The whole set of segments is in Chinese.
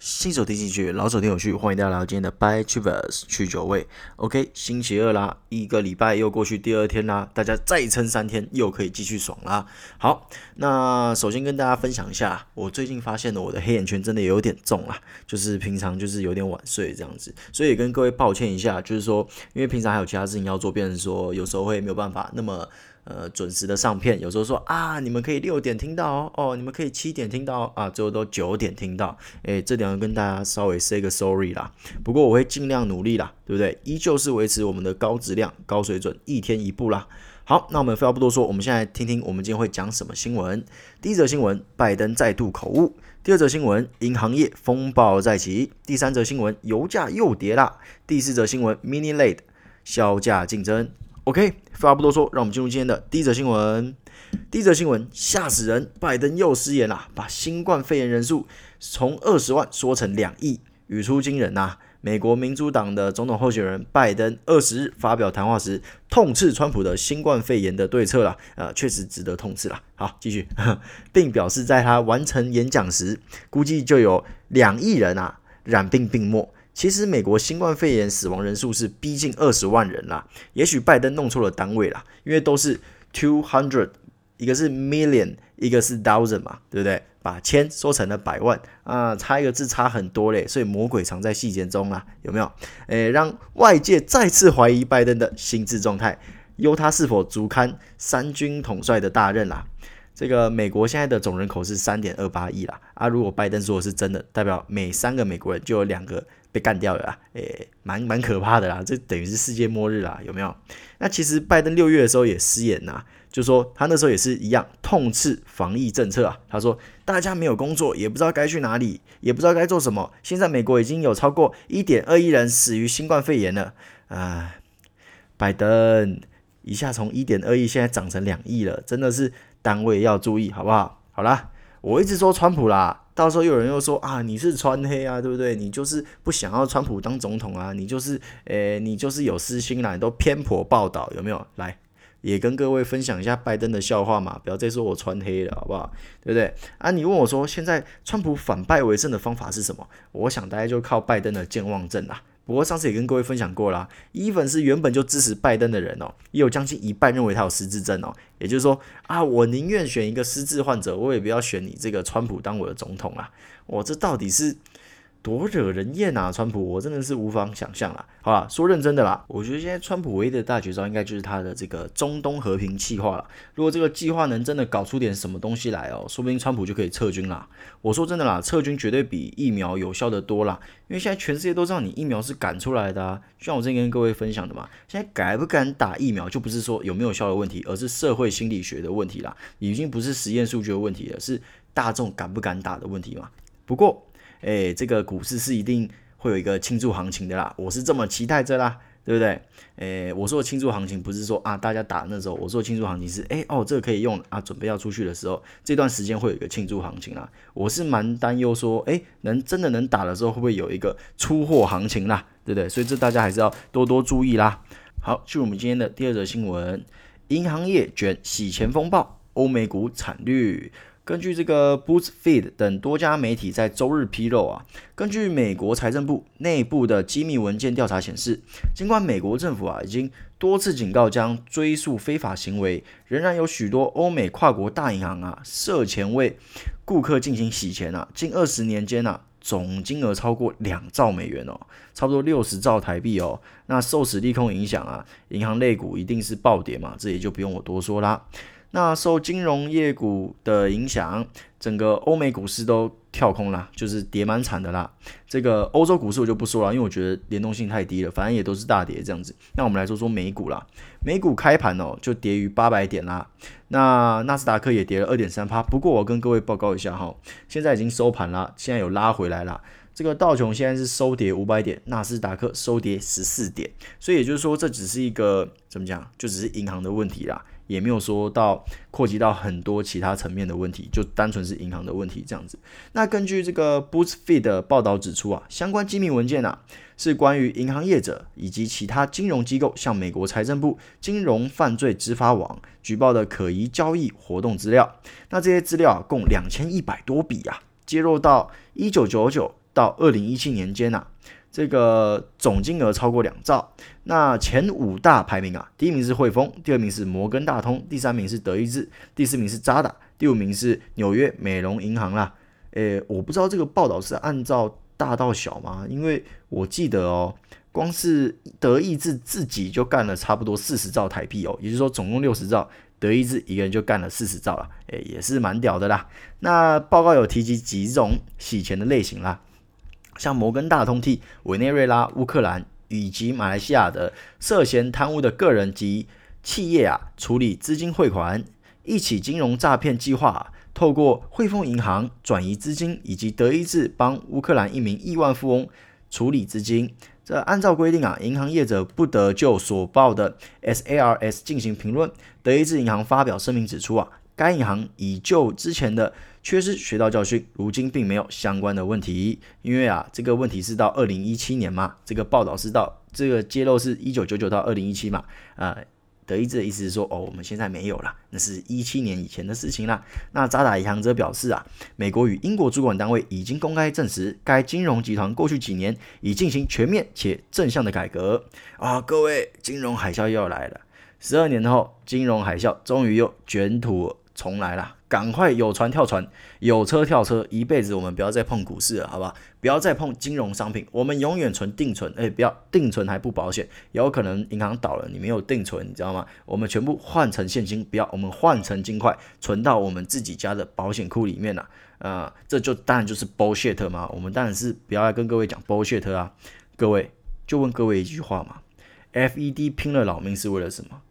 新手听进去，老手听有趣，欢迎大家来到今天的 By Travers 去酒味。OK，星期二啦，一个礼拜又过去第二天啦，大家再撑三天，又可以继续爽啦。好，那首先跟大家分享一下，我最近发现了我的黑眼圈真的有点重啦，就是平常就是有点晚睡这样子，所以也跟各位抱歉一下，就是说因为平常还有其他事情要做，变成说有时候会没有办法那么。呃，准时的上片，有时候说啊，你们可以六点听到哦，哦，你们可以七点听到啊，最后都九点听到，诶，这点要跟大家稍微 say 个 sorry 啦。不过我会尽量努力啦，对不对？依旧是维持我们的高质量、高水准，一天一部啦。好，那我们废话不多说，我们现在听听我们今天会讲什么新闻。第一则新闻，拜登再度口误；第二则新闻，银行业风暴再起；第三则新闻，油价又跌啦；第四则新闻，Mini late 削价竞争。OK，废话不多说，让我们进入今天的第一则新闻。第一则新闻吓死人，拜登又失言了，把新冠肺炎人数从二十万说成两亿，语出惊人呐、美国民主党的总统候选人拜登二十日发表谈话时，痛斥川普的新冠肺炎的对策了，呃，确实值得痛斥了。好，继续，并表示在他完成演讲时，估计就有两亿人啊染病病没。其实美国新冠肺炎死亡人数是逼近二十万人啦，也许拜登弄错了单位啦，因为都是 two hundred，一个是 million，一个是 thousand 嘛，对不对？把千说成了百万啊，差一个字差很多嘞，所以魔鬼藏在细节中啦，有没有？诶，让外界再次怀疑拜登的心智状态，忧他是否足堪三军统帅的大任啦。这个美国现在的总人口是三点二八亿啦，啊，如果拜登说的是真的，代表每三个美国人就有两个被干掉了啦，诶，蛮蛮可怕的啦，这等于是世界末日啦，有没有？那其实拜登六月的时候也失言呐，就说他那时候也是一样痛斥防疫政策啊，他说大家没有工作，也不知道该去哪里，也不知道该做什么。现在美国已经有超过一点二亿人死于新冠肺炎了，啊，拜登一下从一点二亿现在涨成两亿了，真的是。单位要注意，好不好？好啦，我一直说川普啦，到时候有人又说啊，你是川黑啊，对不对？你就是不想要川普当总统啊，你就是，诶、你就是有私心啦，你都偏颇报道，有没有？来，也跟各位分享一下拜登的笑话嘛，不要再说我川黑了，好不好？对不对？啊，你问我说，现在川普反败为胜的方法是什么？我想大概就靠拜登的健忘症啦。不过上次也跟各位分享过啦伊粉是原本就支持拜登的人哦，也有将近一半认为他有失智症哦。也就是说啊，我宁愿选一个失智患者，我也不要选你这个川普当我的总统啊。我这到底是？多惹人厌啊！川普，我真的是无法想象啦。好啦，说认真的啦，我觉得现在川普唯一的大绝招，应该就是他的这个中东和平计划了。如果这个计划能真的搞出点什么东西来哦，说不定川普就可以撤军啦。我说真的啦，撤军绝对比疫苗有效的多啦。因为现在全世界都知道你疫苗是赶出来的啊，就像我之前跟各位分享的嘛，现在敢不敢打疫苗，就不是说有没有效的问题，而是社会心理学的问题啦。已经不是实验数据的问题了，是大众敢不敢打的问题嘛。不过，诶，这个股市是一定会有一个庆祝行情的啦，我是这么期待着啦，对不对？诶，我说的庆祝行情不是说啊大家打那时候，我说的庆祝行情是，诶哦，这个可以用啊，准备要出去的时候，这段时间会有一个庆祝行情啦。我是蛮担忧说，诶，能真的能打的时候，会不会有一个出货行情啦，对不对？所以这大家还是要多多注意啦。好，进入我们今天的第二则新闻，银行业卷洗钱风暴，欧美股惨绿。根据这个 BuzzFeed 等多家媒体在周日披露啊，根据美国财政部内部的机密文件调查显示，尽管美国政府啊已经多次警告将追诉非法行为，仍然有许多欧美跨国大银行啊涉嫌为顾客进行洗钱啊，近二十年间啊总金额超过两兆美元哦，差不多六十兆台币哦。那受此利空影响啊，银行类股一定是暴跌嘛，这也就不用我多说啦。那受金融业股的影响，整个欧美股市都跳空啦，就是跌蛮惨的啦。这个欧洲股市我就不说了，因为我觉得联动性太低了，反正也都是大跌这样子。那我们来说说美股啦，美股开盘哦就跌逾八百点啦。那纳斯达克也跌了二点三趴，不过我跟各位报告一下哈，现在已经收盘了，现在有拉回来了。这个道琼现在是收跌五百点，纳斯达克收跌十四点，所以也就是说这只是一个怎么讲，就只是银行的问题啦。也没有说到扩及到很多其他层面的问题，就单纯是银行的问题这样子。那根据这个 BuzzFeed 的报道指出啊，相关机密文件啊，是关于银行业者以及其他金融机构向美国财政部金融犯罪执法网举报的可疑交易活动资料。那这些资料啊，共两千一百多笔啊，接入到一九九九到二零一七年间啊，这个总金额超过两兆。那前五大排名啊，第一名是汇丰，第二名是摩根大通，第三名是德意志，第四名是渣打，第五名是纽约美隆银行啦。诶，我不知道这个报道是按照大到小吗？因为我记得哦，光是德意志自己就干了差不多四十兆台币哦，也就是说总共六十兆，德意志一个人就干了四十兆了，诶，也是蛮屌的啦。那报告有提及几种洗钱的类型啦，像摩根大通替委内瑞拉、乌克兰。以及马来西亚的涉嫌贪污的个人及企业啊，处理资金汇款，一起金融诈骗计划啊，透过汇丰银行转移资金，以及德意志帮乌克兰一名亿万富翁处理资金。这按照规定啊，银行业者不得就所报的 SARS 进行评论。德意志银行发表声明指出啊，该银行已就之前的缺失学到教训，如今并没有相关的问题。因为啊，这个问题是到二零一七年嘛，这个报道是到这个揭露是一九九九到二零一七嘛，啊、呃，德意志的意思是说，哦，我们现在没有了，那是一七年以前的事情啦。那渣打银行则表示啊，美国与英国主管单位已经公开证实，该金融集团过去几年已进行全面且正向的改革。啊，各位，金融海啸又要来了，十二年后，金融海啸终于又卷土重来了。赶快有船跳船，有车跳车，一辈子我们不要再碰股市了，好吧？不要再碰金融商品，我们永远存定存。哎，不要定存还不保险，有可能银行倒了，你没有定存，你知道吗？我们全部换成现金，不要，我们换成金块，存到我们自己家的保险库里面了。啊、呃，这就当然就是 bullshit 嘛。我们当然是不要跟各位讲 bullshit 啊。各位就问各位一句话嘛：FED 拼了老命是为了什么？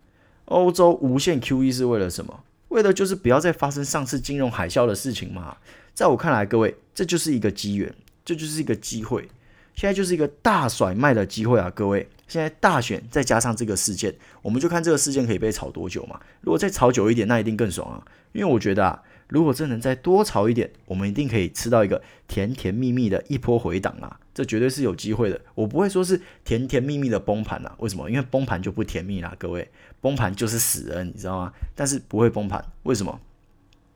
欧洲无限 QE 是为了什么？为的就是不要再发生上次金融海啸的事情嘛。在我看来，各位，这就是一个机缘，这就是一个机会。现在就是一个大甩卖的机会啊，各位。现在大选再加上这个事件，我们就看这个事件可以被炒多久嘛。如果再炒久一点，那一定更爽啊。因为我觉得啊，如果真能再多炒一点，我们一定可以吃到一个甜甜蜜蜜的一波回档啊。这绝对是有机会的。我不会说是甜甜蜜蜜的崩盘啊。为什么？因为崩盘就不甜蜜啦，各位。崩盘就是死人，你知道吗？但是不会崩盘，为什么？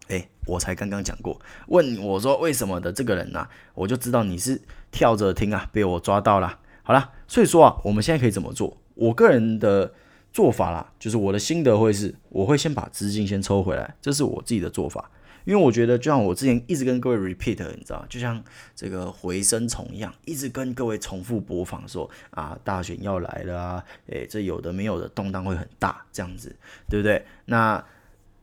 诶，我才刚刚讲过，问我说为什么的这个人呢、啊，我就知道你是跳着听啊，被我抓到了。好了，所以说啊，我们现在可以怎么做？我个人的做法啦，就是我的心得会是，我会先把资金先抽回来，这是我自己的做法。因为我觉得，就像我之前一直跟各位 repeat，你知道，就像这个回声虫一样，一直跟各位重复播放说啊，大选要来了啊，诶，这有的没有的动荡会很大，这样子，对不对？那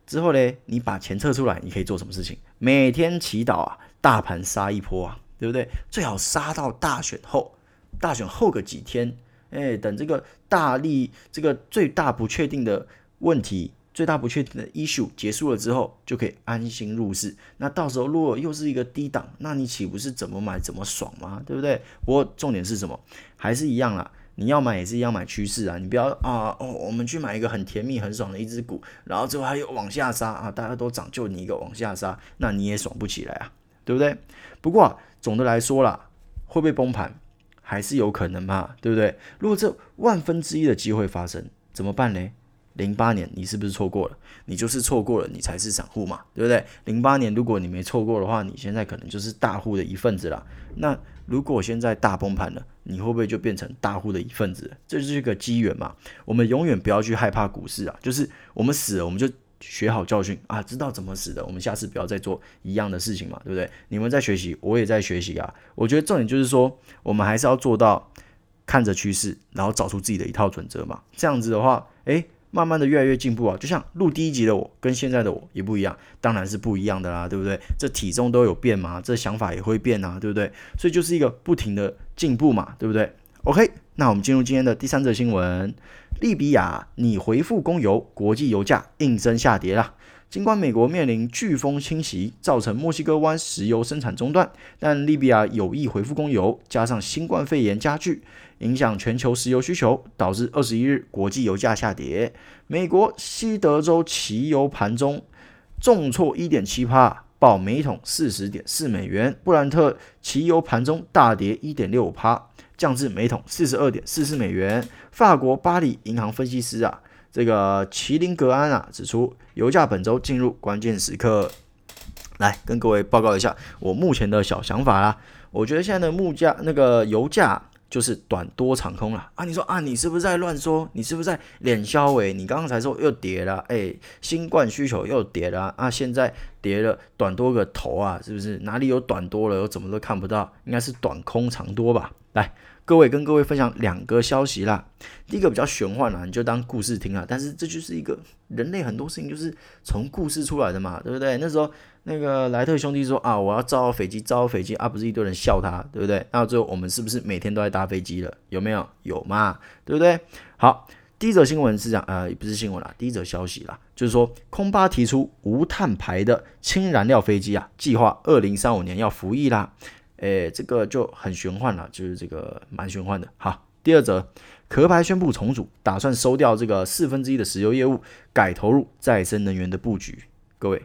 之后呢，你把钱撤出来，你可以做什么事情？每天祈祷啊，大盘杀一波啊，对不对？最好杀到大选后，大选后个几天，诶，等这个大利这个最大不确定的问题。最大不确定的 issue 结束了之后，就可以安心入市。那到时候如果又是一个低档，那你岂不是怎么买怎么爽吗？对不对？不过重点是什么？还是一样啦。你要买也是一样买趋势啊。你不要啊哦，我们去买一个很甜蜜很爽的一只股，然后最后还有往下杀啊，大家都涨，就你一个往下杀，那你也爽不起来啊，对不对？不过，总的来说啦，会不会崩盘还是有可能嘛，对不对？如果这万分之一的机会发生，怎么办呢？零八年你是不是错过了？你就是错过了，你才是散户嘛，对不对？零八年如果你没错过的话，你现在可能就是大户的一份子了。那如果现在大崩盘了，你会不会就变成大户的一份子？这就是一个机缘嘛。我们永远不要去害怕股市啊，就是我们死了，我们就学好教训啊，知道怎么死的，我们下次不要再做一样的事情嘛，对不对？你们在学习，我也在学习啊。我觉得重点就是说，我们还是要做到看着趋势，然后找出自己的一套准则嘛。这样子的话，诶。慢慢的越来越进步啊，就像录第一集的我跟现在的我也不一样，当然是不一样的啦，对不对？这体重都有变嘛，这想法也会变啊，对不对？所以就是一个不停的进步嘛，对不对？OK，那我们进入今天的第三则新闻，利比亚拟回复供油，国际油价应声下跌啦。尽管美国面临飓风侵袭，造成墨西哥湾石油生产中断，但利比亚有意恢复供油，加上新冠肺炎加剧，影响全球石油需求，导致二十一日国际油价下跌。美国西德州汽油盘中重挫一点七趴，报每桶四十点四美元；布兰特汽油盘中大跌一点六趴，降至每桶四十二点四四美元。法国巴黎银行分析师啊。这个麒麟格安啊指出，油价本周进入关键时刻。来跟各位报告一下我目前的小想法啦。我觉得现在的木价那个油价就是短多长空了啊！你说啊，你是不是在乱说？你是不是在脸消哎？你刚刚才说又跌了，哎，新冠需求又跌了啊！现在跌了短多个头啊，是不是？哪里有短多了？我怎么都看不到，应该是短空长多吧？来。各位跟各位分享两个消息啦，第一个比较玄幻啦，你就当故事听啦。但是这就是一个人类很多事情就是从故事出来的嘛，对不对？那时候那个莱特兄弟说啊，我要造飞机，造飞机啊，不是一堆人笑他，对不对？那最后我们是不是每天都在搭飞机了？有没有？有嘛，对不对？好，第一则新闻是讲呃，不是新闻啦，第一则消息啦，就是说空巴提出无碳排的氢燃料飞机啊，计划二零三五年要服役啦。诶，这个就很玄幻了，就是这个蛮玄幻的。好，第二则，壳牌宣布重组，打算收掉这个四分之一的石油业务，改投入再生能源的布局。各位，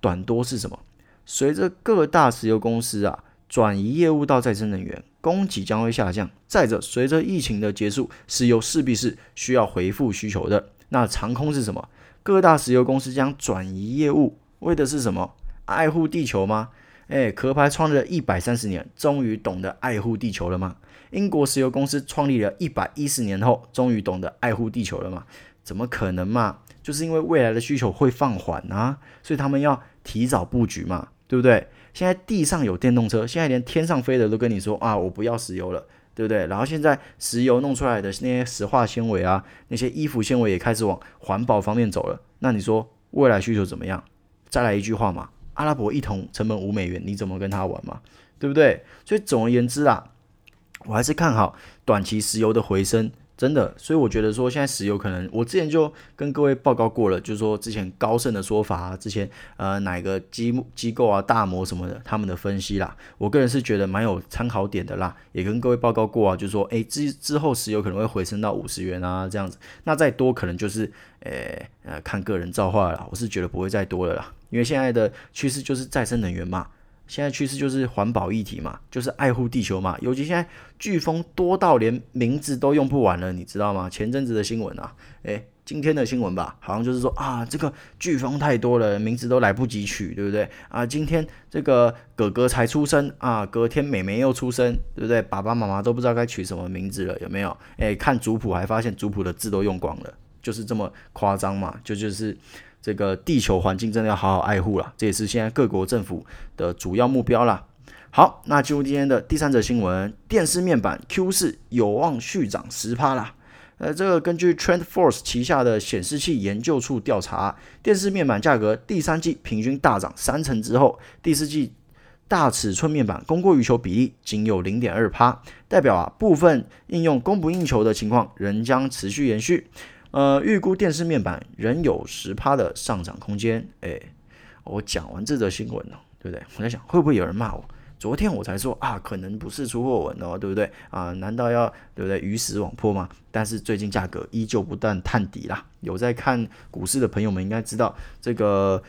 短多是什么？随着各大石油公司啊转移业务到再生能源，供给将会下降。再者，随着疫情的结束，石油势必是需要回复需求的。那长空是什么？各大石油公司将转移业务，为的是什么？爱护地球吗？哎，壳牌创立了一百三十年，终于懂得爱护地球了吗？英国石油公司创立了一百一十年后，终于懂得爱护地球了吗？怎么可能嘛？就是因为未来的需求会放缓啊，所以他们要提早布局嘛，对不对？现在地上有电动车，现在连天上飞的都跟你说啊，我不要石油了，对不对？然后现在石油弄出来的那些石化纤维啊，那些衣服纤维也开始往环保方面走了。那你说未来需求怎么样？再来一句话嘛。阿拉伯一桶成本五美元，你怎么跟他玩嘛？对不对？所以总而言之啊，我还是看好短期石油的回升，真的。所以我觉得说现在石油可能，我之前就跟各位报告过了，就是说之前高盛的说法啊，之前呃哪个机机构啊大摩什么的他们的分析啦，我个人是觉得蛮有参考点的啦，也跟各位报告过啊，就是说诶之之后石油可能会回升到五十元啊这样子，那再多可能就是诶呃看个人造化了，我是觉得不会再多了啦。因为现在的趋势就是再生能源嘛，现在趋势就是环保议题嘛，就是爱护地球嘛。尤其现在飓风多到连名字都用不完了，你知道吗？前阵子的新闻啊，诶，今天的新闻吧，好像就是说啊，这个飓风太多了，名字都来不及取，对不对？啊，今天这个哥哥才出生啊，隔天妹妹又出生，对不对？爸爸妈妈都不知道该取什么名字了，有没有？诶，看族谱还发现族谱的字都用光了，就是这么夸张嘛，就就是。这个地球环境真的要好好爱护了，这也是现在各国政府的主要目标啦。好，那进入今天的第三则新闻，电视面板 Q 四有望续涨十趴啦。呃，这个根据 TrendForce 旗下的显示器研究处调查，电视面板价格第三季平均大涨三成之后，第四季大尺寸面板供过于求比例仅有零点二趴，代表啊部分应用供不应求的情况仍将持续延续。呃，预估电视面板仍有十趴的上涨空间。诶，我讲完这则新闻了，对不对？我在想，会不会有人骂我？昨天我才说啊，可能不是出货文哦，对不对？啊，难道要对不对鱼死网破吗？但是最近价格依旧不断探底啦。有在看股市的朋友们应该知道，这个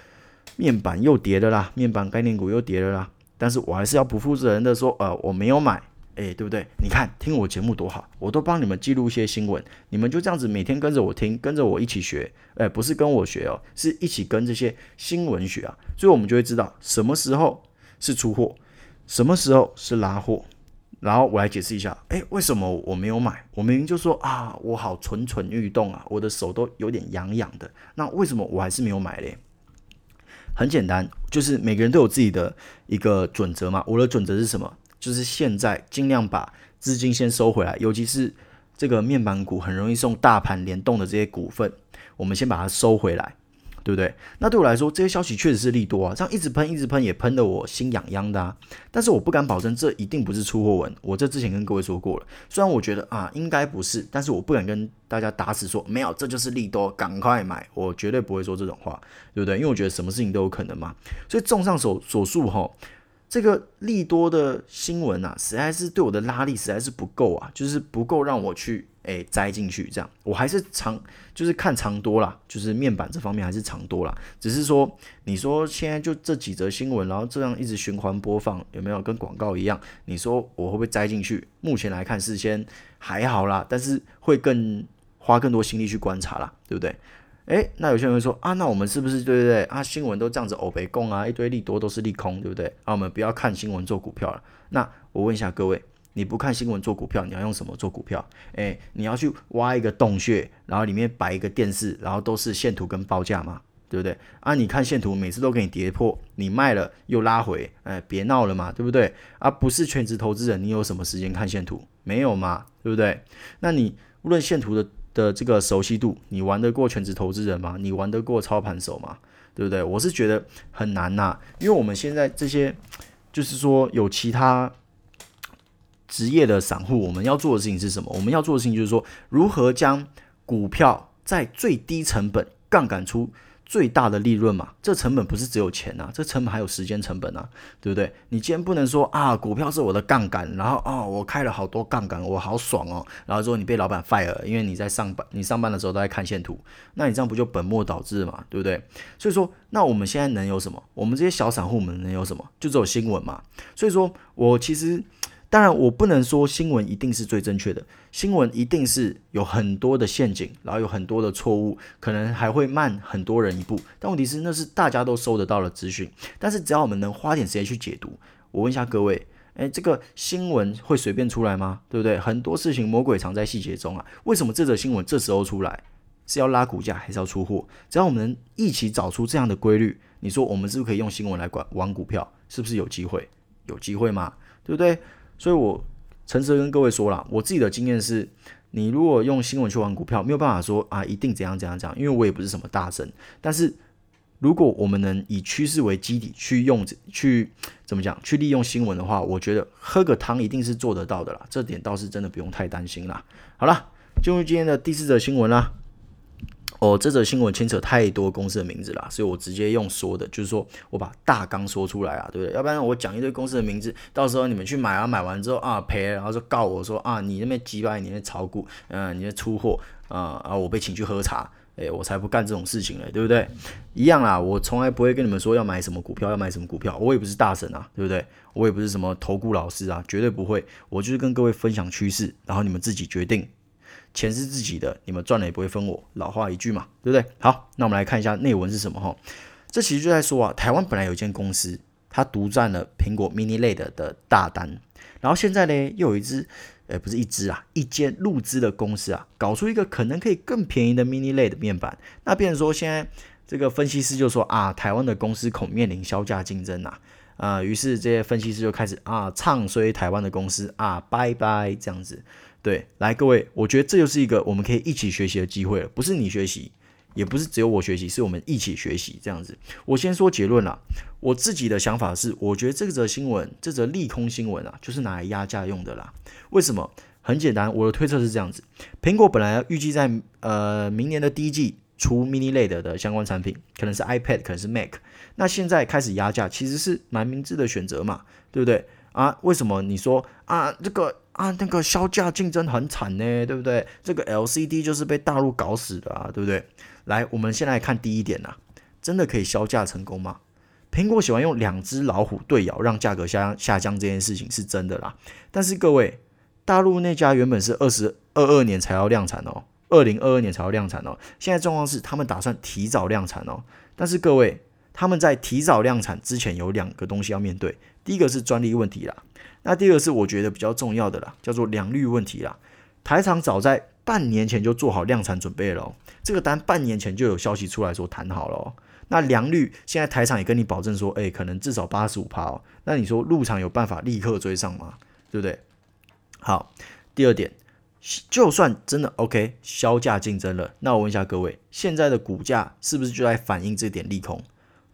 面板又跌了啦，面板概念股又跌了啦。但是我还是要不负责任的说，呃，我没有买。哎，对不对？你看，听我节目多好，我都帮你们记录一些新闻，你们就这样子每天跟着我听，跟着我一起学。哎，不是跟我学哦，是一起跟这些新闻学啊。所以我们就会知道什么时候是出货，什么时候是拉货。然后我来解释一下，哎，为什么我没有买？我明明就说啊，我好蠢蠢欲动啊，我的手都有点痒痒的。那为什么我还是没有买嘞？很简单，就是每个人都有自己的一个准则嘛。我的准则是什么？就是现在尽量把资金先收回来，尤其是这个面板股很容易送大盘联动的这些股份，我们先把它收回来，对不对？那对我来说，这些消息确实是利多啊，这样一直喷一直喷也喷得我心痒痒的啊。但是我不敢保证这一定不是出货文，我这之前跟各位说过了。虽然我觉得啊应该不是，但是我不敢跟大家打死说没有，这就是利多，赶快买，我绝对不会说这种话，对不对？因为我觉得什么事情都有可能嘛。所以综上所所述哈。这个利多的新闻啊，实在是对我的拉力实在是不够啊，就是不够让我去诶栽进去这样。我还是长，就是看长多啦，就是面板这方面还是长多啦。只是说，你说现在就这几则新闻，然后这样一直循环播放，有没有跟广告一样？你说我会不会栽进去？目前来看是先还好啦，但是会更花更多心力去观察啦，对不对？诶，那有些人会说啊，那我们是不是对不对啊？新闻都这样子欧北共啊，一堆利多都是利空，对不对？啊，我们不要看新闻做股票了。那我问一下各位，你不看新闻做股票，你要用什么做股票？诶，你要去挖一个洞穴，然后里面摆一个电视，然后都是线图跟报价吗？对不对？啊，你看线图，每次都给你跌破，你卖了又拉回，哎，别闹了嘛，对不对？啊，不是全职投资人，你有什么时间看线图？没有嘛，对不对？那你无论线图的的这个熟悉度，你玩得过全职投资人吗？你玩得过操盘手吗？对不对？我是觉得很难呐、因为我们现在这些就是说有其他职业的散户，我们要做的事情是什么？我们要做的事情就是说，如何将股票在最低成本杠杆出。最大的利润嘛，这成本不是只有钱啊，这成本还有时间成本啊，对不对？你既然不能说啊，股票是我的杠杆，然后哦，我开了好多杠杆，我好爽哦，然后说你被老板 fire，因为你在上班，你上班的时候都在看线图，那你这样不就本末倒置嘛，对不对？所以说，那我们现在能有什么？我们这些小散户们能有什么？就只有新闻嘛。所以说我其实。当然，我不能说新闻一定是最正确的，新闻一定是有很多的陷阱，然后有很多的错误，可能还会慢很多人一步。但问题是，那是大家都收得到的资讯。但是只要我们能花点时间去解读，我问一下各位，诶，这个新闻会随便出来吗？对不对？很多事情魔鬼藏在细节中啊。为什么这则新闻这时候出来是要拉股价还是要出货？只要我们能一起找出这样的规律，你说我们是不是可以用新闻来管玩股票？是不是有机会？有机会吗？对不对？所以，我诚实的跟各位说了，我自己的经验是，你如果用新闻去玩股票，没有办法说啊，一定怎样怎样怎样，因为我也不是什么大神。但是，如果我们能以趋势为基底去用，去怎么讲，去利用新闻的话，我觉得喝个汤一定是做得到的啦。这点倒是真的不用太担心啦。好了，进入今天的第四则新闻啦。哦，这则新闻牵扯太多公司的名字啦，所以我直接用说的，就是说我把大纲说出来啊，对不对？要不然我讲一堆公司的名字，到时候你们去买啊，买完之后啊赔，然后就告我说啊，你那边几百年的炒股，嗯、你的出货啊啊，我被请去喝茶，诶，我才不干这种事情嘞，对不对？一样啦，我从来不会跟你们说要买什么股票，要买什么股票，我也不是大神啊，对不对？我也不是什么投顾老师啊，绝对不会，我就是跟各位分享趋势，然后你们自己决定。钱是自己的，你们赚了也不会分我。老话一句嘛，对不对？好，那我们来看一下内文是什么哈。这其实就在说啊，台湾本来有一间公司，它独占了苹果 Mini LED 的大单，然后现在呢，又有一支，呃，不是一支啊，一间入资的公司啊，搞出一个可能可以更便宜的 Mini LED 面板。那变成说，现在这个分析师就说啊，台湾的公司恐面临削价竞争呐，啊，于是这些分析师就开始啊，唱衰台湾的公司啊，拜拜这样子。对，来各位，我觉得这就是一个我们可以一起学习的机会了。不是你学习，也不是只有我学习，是我们一起学习这样子。我先说结论啦，我自己的想法是，我觉得这则新闻，这则利空新闻啊，就是拿来压价用的啦。为什么？很简单，我的推测是这样子：苹果本来预计在呃明年的第一季出 Mini LED 的相关产品，可能是 iPad，可能是 Mac。那现在开始压价，其实是蛮明智的选择嘛，对不对？啊，为什么你说啊这个？啊，那个削价竞争很惨呢，对不对？这个 LCD 就是被大陆搞死的啊，对不对？来，我们先来看第一点呐，真的可以削价成功吗？苹果喜欢用两只老虎对咬让价格下下降这件事情是真的啦。但是各位，大陆那家原本是二十二二年才要量产哦，二零二二年才要量产哦，现在状况是他们打算提早量产哦。但是各位，他们在提早量产之前有两个东西要面对，第一个是专利问题啦。那第二个是我觉得比较重要的啦，叫做良率问题啦。台厂早在半年前就做好量产准备了，这个单半年前就有消息出来说谈好了。那良率现在台厂也跟你保证说，诶，可能至少八十五趴哦。那你说入场有办法立刻追上吗？对不对？好，第二点，就算真的 OK 销价竞争了，那我问一下各位，现在的股价是不是就在反映这点利空？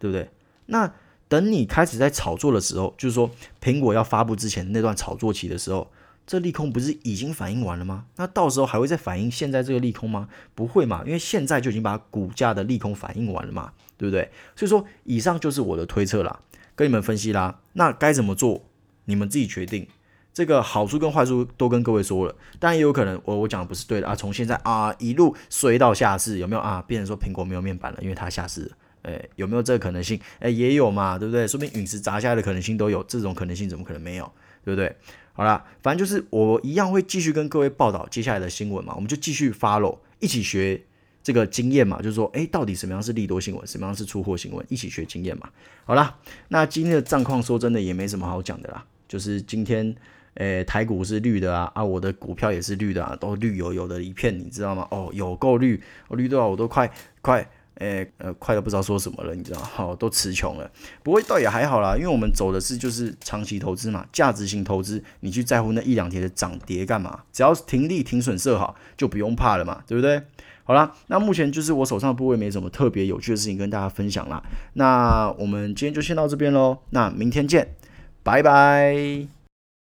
对不对？那。等你开始在炒作的时候，就是说苹果要发布之前那段炒作期的时候，这利空不是已经反映完了吗？那到时候还会再反映现在这个利空吗？不会嘛，因为现在就已经把股价的利空反映完了嘛，对不对？所以说，以上就是我的推测啦，跟你们分析啦。那该怎么做，你们自己决定。这个好处跟坏处都跟各位说了，当然也有可能我我讲的不是对的啊。从现在啊一路衰到下市，有没有啊？变成说苹果没有面板了，因为它下市。诶，有没有这个可能性？诶，也有嘛，对不对？说明陨石砸下来的可能性都有，这种可能性怎么可能没有？对不对？好啦，反正就是我一样会继续跟各位报道接下来的新闻嘛，我们就继续 follow，一起学这个经验嘛，就是说，诶，到底什么样是利多新闻，什么样是出货新闻，一起学经验嘛。好啦，那今天的战况说真的也没什么好讲的啦，就是今天，诶，台股是绿的啊，啊，我的股票也是绿的啊，都绿油油的一片，你知道吗？哦，有够绿，绿到我都快快。诶，呃，快都不知道说什么了，你知道，好，都词穷了。不过倒也还好啦，因为我们走的是就是长期投资嘛，价值型投资，你去在乎那一两天的涨跌干嘛？只要停利停损设好，就不用怕了嘛，对不对？好啦，那目前就是我手上的部位没什么特别有趣的事情跟大家分享啦。那我们今天就先到这边喽，那明天见，拜拜。